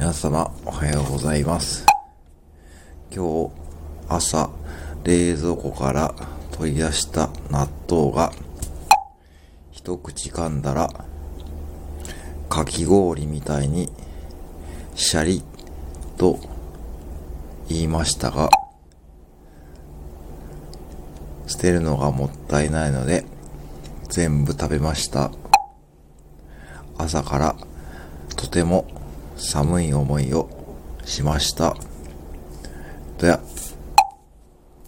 皆様おはようございます。今日朝冷蔵庫から取り出した納豆が一口噛んだらかき氷みたいにシャリと言いましたが捨てるのがもったいないので全部食べました。朝からとても寒い思いをしました。とや、